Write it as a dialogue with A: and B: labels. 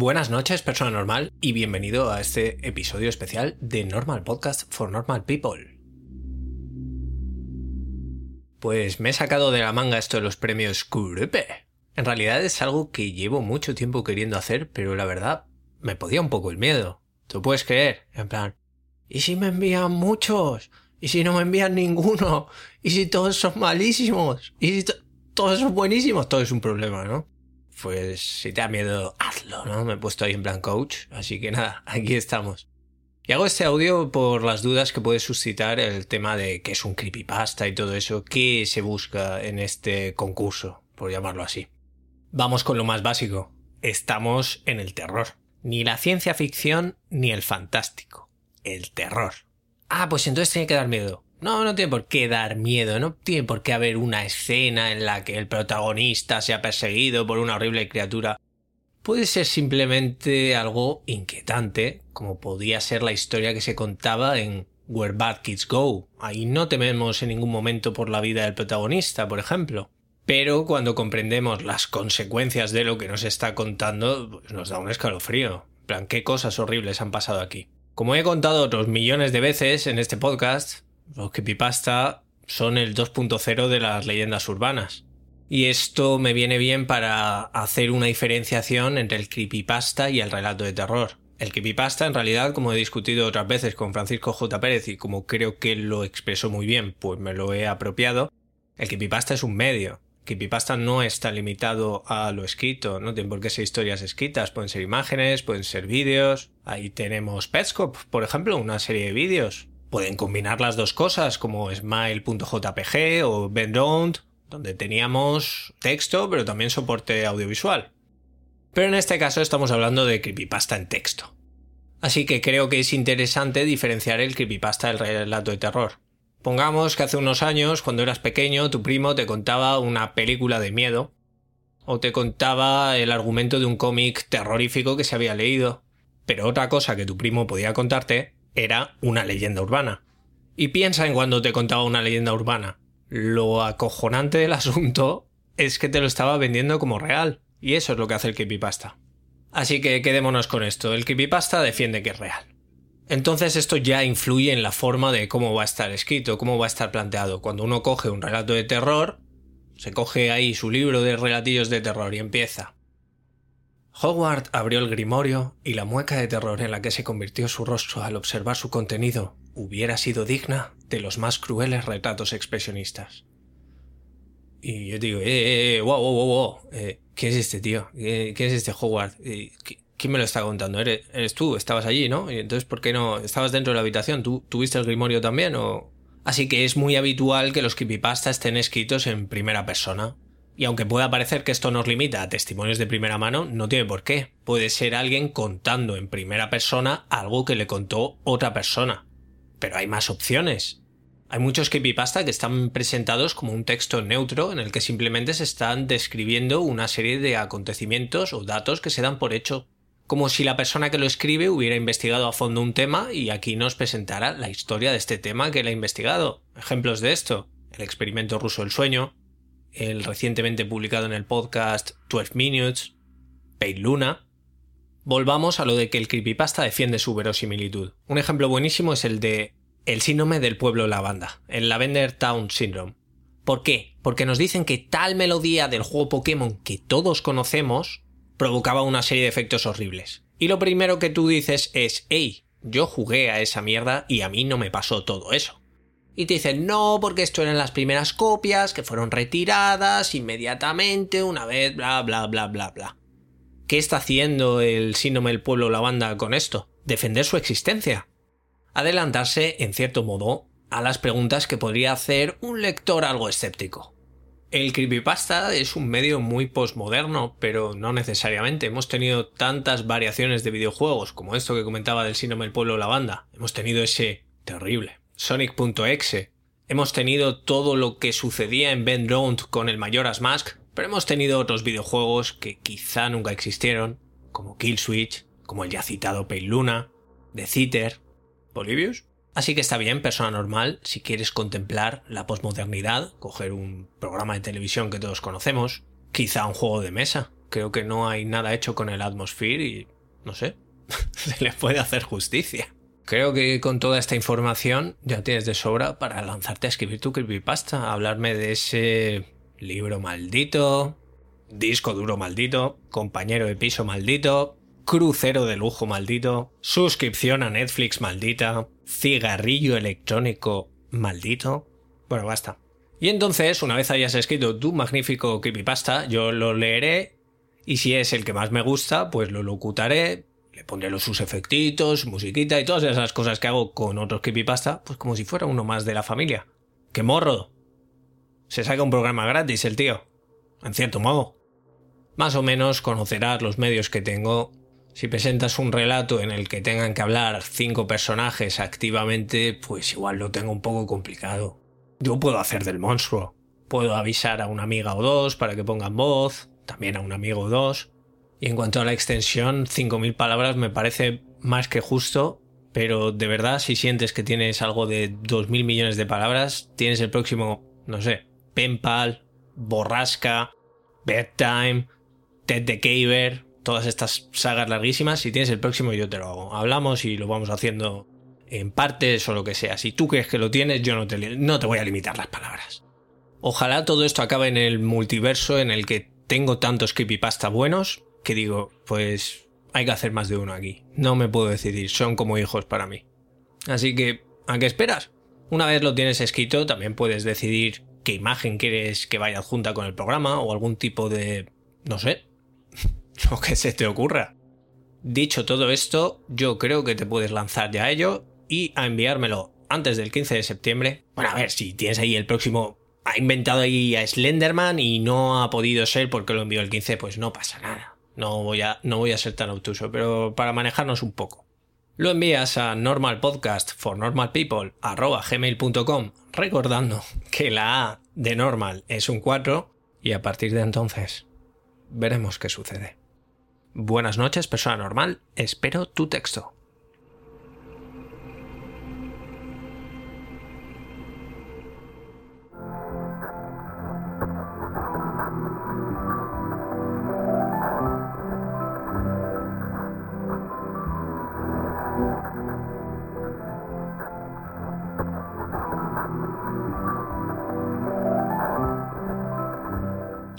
A: Buenas noches, persona normal, y bienvenido a este episodio especial de Normal Podcast for Normal People. Pues me he sacado de la manga esto de los premios Curepe. En realidad es algo que llevo mucho tiempo queriendo hacer, pero la verdad me podía un poco el miedo. ¿Tú puedes creer? En plan, ¿y si me envían muchos? ¿Y si no me envían ninguno? ¿Y si todos son malísimos? ¿Y si todos son buenísimos? Todo es un problema, ¿no? Pues si te da miedo, hazlo, ¿no? Me he puesto ahí en plan coach, así que nada, aquí estamos. Y hago este audio por las dudas que puede suscitar el tema de qué es un creepypasta y todo eso, qué se busca en este concurso, por llamarlo así. Vamos con lo más básico. Estamos en el terror. Ni la ciencia ficción ni el fantástico. El terror. Ah, pues entonces tiene que dar miedo. No, no tiene por qué dar miedo, no tiene por qué haber una escena en la que el protagonista sea perseguido por una horrible criatura. Puede ser simplemente algo inquietante, como podía ser la historia que se contaba en Where Bad Kids Go. Ahí no tememos en ningún momento por la vida del protagonista, por ejemplo. Pero cuando comprendemos las consecuencias de lo que nos está contando, pues nos da un escalofrío. En plan, qué cosas horribles han pasado aquí. Como he contado otros millones de veces en este podcast, los creepypasta son el 2.0 de las leyendas urbanas. Y esto me viene bien para hacer una diferenciación entre el creepypasta y el relato de terror. El creepypasta, en realidad, como he discutido otras veces con Francisco J. Pérez y como creo que lo expresó muy bien, pues me lo he apropiado, el creepypasta es un medio. Creepypasta no está limitado a lo escrito, no tiene por qué ser historias escritas, pueden ser imágenes, pueden ser vídeos. Ahí tenemos Petscop, por ejemplo, una serie de vídeos. Pueden combinar las dos cosas, como Smile.jpg o Bendround, donde teníamos texto, pero también soporte audiovisual. Pero en este caso estamos hablando de creepypasta en texto. Así que creo que es interesante diferenciar el creepypasta del relato de terror. Pongamos que hace unos años, cuando eras pequeño, tu primo te contaba una película de miedo, o te contaba el argumento de un cómic terrorífico que se había leído. Pero otra cosa que tu primo podía contarte era una leyenda urbana. Y piensa en cuando te contaba una leyenda urbana. Lo acojonante del asunto es que te lo estaba vendiendo como real. Y eso es lo que hace el creepypasta. Así que quedémonos con esto. El creepypasta defiende que es real. Entonces esto ya influye en la forma de cómo va a estar escrito, cómo va a estar planteado. Cuando uno coge un relato de terror, se coge ahí su libro de relatillos de terror y empieza. Howard abrió el grimorio y la mueca de terror en la que se convirtió su rostro al observar su contenido hubiera sido digna de los más crueles retratos expresionistas. Y yo digo, eh, eh, eh wow, wow, wow, eh, ¿qué es este tío? ¿Qué, es este Howard? Eh, ¿Quién me lo está contando? ¿Eres, ¿Eres, tú? Estabas allí, ¿no? Y entonces, ¿por qué no? ¿Estabas dentro de la habitación? ¿Tú tuviste el grimorio también? O... Así que es muy habitual que los creepypastas estén escritos en primera persona, y aunque pueda parecer que esto nos limita a testimonios de primera mano, no tiene por qué. Puede ser alguien contando en primera persona algo que le contó otra persona. Pero hay más opciones. Hay muchos creepypasta que están presentados como un texto neutro en el que simplemente se están describiendo una serie de acontecimientos o datos que se dan por hecho. Como si la persona que lo escribe hubiera investigado a fondo un tema y aquí nos presentara la historia de este tema que él ha investigado. Ejemplos de esto. El experimento ruso del sueño, el recientemente publicado en el podcast 12 Minutes, Pale Luna. Volvamos a lo de que el creepypasta defiende su verosimilitud. Un ejemplo buenísimo es el de el síndrome del pueblo lavanda, el Lavender Town Syndrome. ¿Por qué? Porque nos dicen que tal melodía del juego Pokémon que todos conocemos provocaba una serie de efectos horribles. Y lo primero que tú dices es, hey, yo jugué a esa mierda y a mí no me pasó todo eso. Y te dicen, no, porque esto eran las primeras copias que fueron retiradas inmediatamente una vez, bla, bla, bla, bla, bla. ¿Qué está haciendo el síndrome del pueblo la banda con esto? Defender su existencia. Adelantarse, en cierto modo, a las preguntas que podría hacer un lector algo escéptico. El creepypasta es un medio muy postmoderno, pero no necesariamente. Hemos tenido tantas variaciones de videojuegos, como esto que comentaba del síndrome del pueblo la banda. Hemos tenido ese terrible Sonic.exe. Hemos tenido todo lo que sucedía en Ben Round con el Majora's Mask, pero hemos tenido otros videojuegos que quizá nunca existieron, como Kill Switch, como el ya citado Pale Luna, The Citer, Bolivius. Así que está bien, persona normal, si quieres contemplar la posmodernidad, coger un programa de televisión que todos conocemos, quizá un juego de mesa. Creo que no hay nada hecho con el Atmosphere y, no sé, se le puede hacer justicia. Creo que con toda esta información ya tienes de sobra para lanzarte a escribir tu creepypasta, hablarme de ese libro maldito, disco duro maldito, compañero de piso maldito, crucero de lujo maldito, suscripción a Netflix maldita, cigarrillo electrónico maldito. Bueno, basta. Y entonces, una vez hayas escrito tu magnífico creepypasta, yo lo leeré y si es el que más me gusta, pues lo locutaré, le pondré los sus efectitos, musiquita y todas esas cosas que hago con otros creepypasta, pues como si fuera uno más de la familia. ¡Qué morro! Se saca un programa gratis el tío. En cierto modo. Más o menos conocerás los medios que tengo si presentas un relato en el que tengan que hablar cinco personajes activamente, pues igual lo tengo un poco complicado. Yo puedo hacer del monstruo. Puedo avisar a una amiga o dos para que pongan voz, también a un amigo o dos. Y en cuanto a la extensión, 5.000 palabras me parece más que justo, pero de verdad si sientes que tienes algo de 2.000 millones de palabras, tienes el próximo, no sé, Penpal, Borrasca, Bedtime, Ted the Caver, todas estas sagas larguísimas. Si tienes el próximo, yo te lo hago. Hablamos y lo vamos haciendo en partes o lo que sea. Si tú crees que lo tienes, yo no te, no te voy a limitar las palabras. Ojalá todo esto acabe en el multiverso en el que tengo tantos creepypasta buenos que digo, pues hay que hacer más de uno aquí. No me puedo decidir, son como hijos para mí. Así que, ¿a qué esperas? Una vez lo tienes escrito, también puedes decidir qué imagen quieres que vaya junta con el programa o algún tipo de, no sé, lo que se te ocurra. Dicho todo esto, yo creo que te puedes lanzar ya a ello y a enviármelo antes del 15 de septiembre. Bueno, a ver, si tienes ahí el próximo... Ha inventado ahí a Slenderman y no ha podido ser porque lo envió el 15, pues no pasa nada. No voy a, no voy a ser tan obtuso, pero para manejarnos un poco. Lo envías a normalpodcast for normal people gmail.com recordando que la A de normal es un 4 y a partir de entonces veremos qué sucede. Buenas noches, persona normal. Espero tu texto.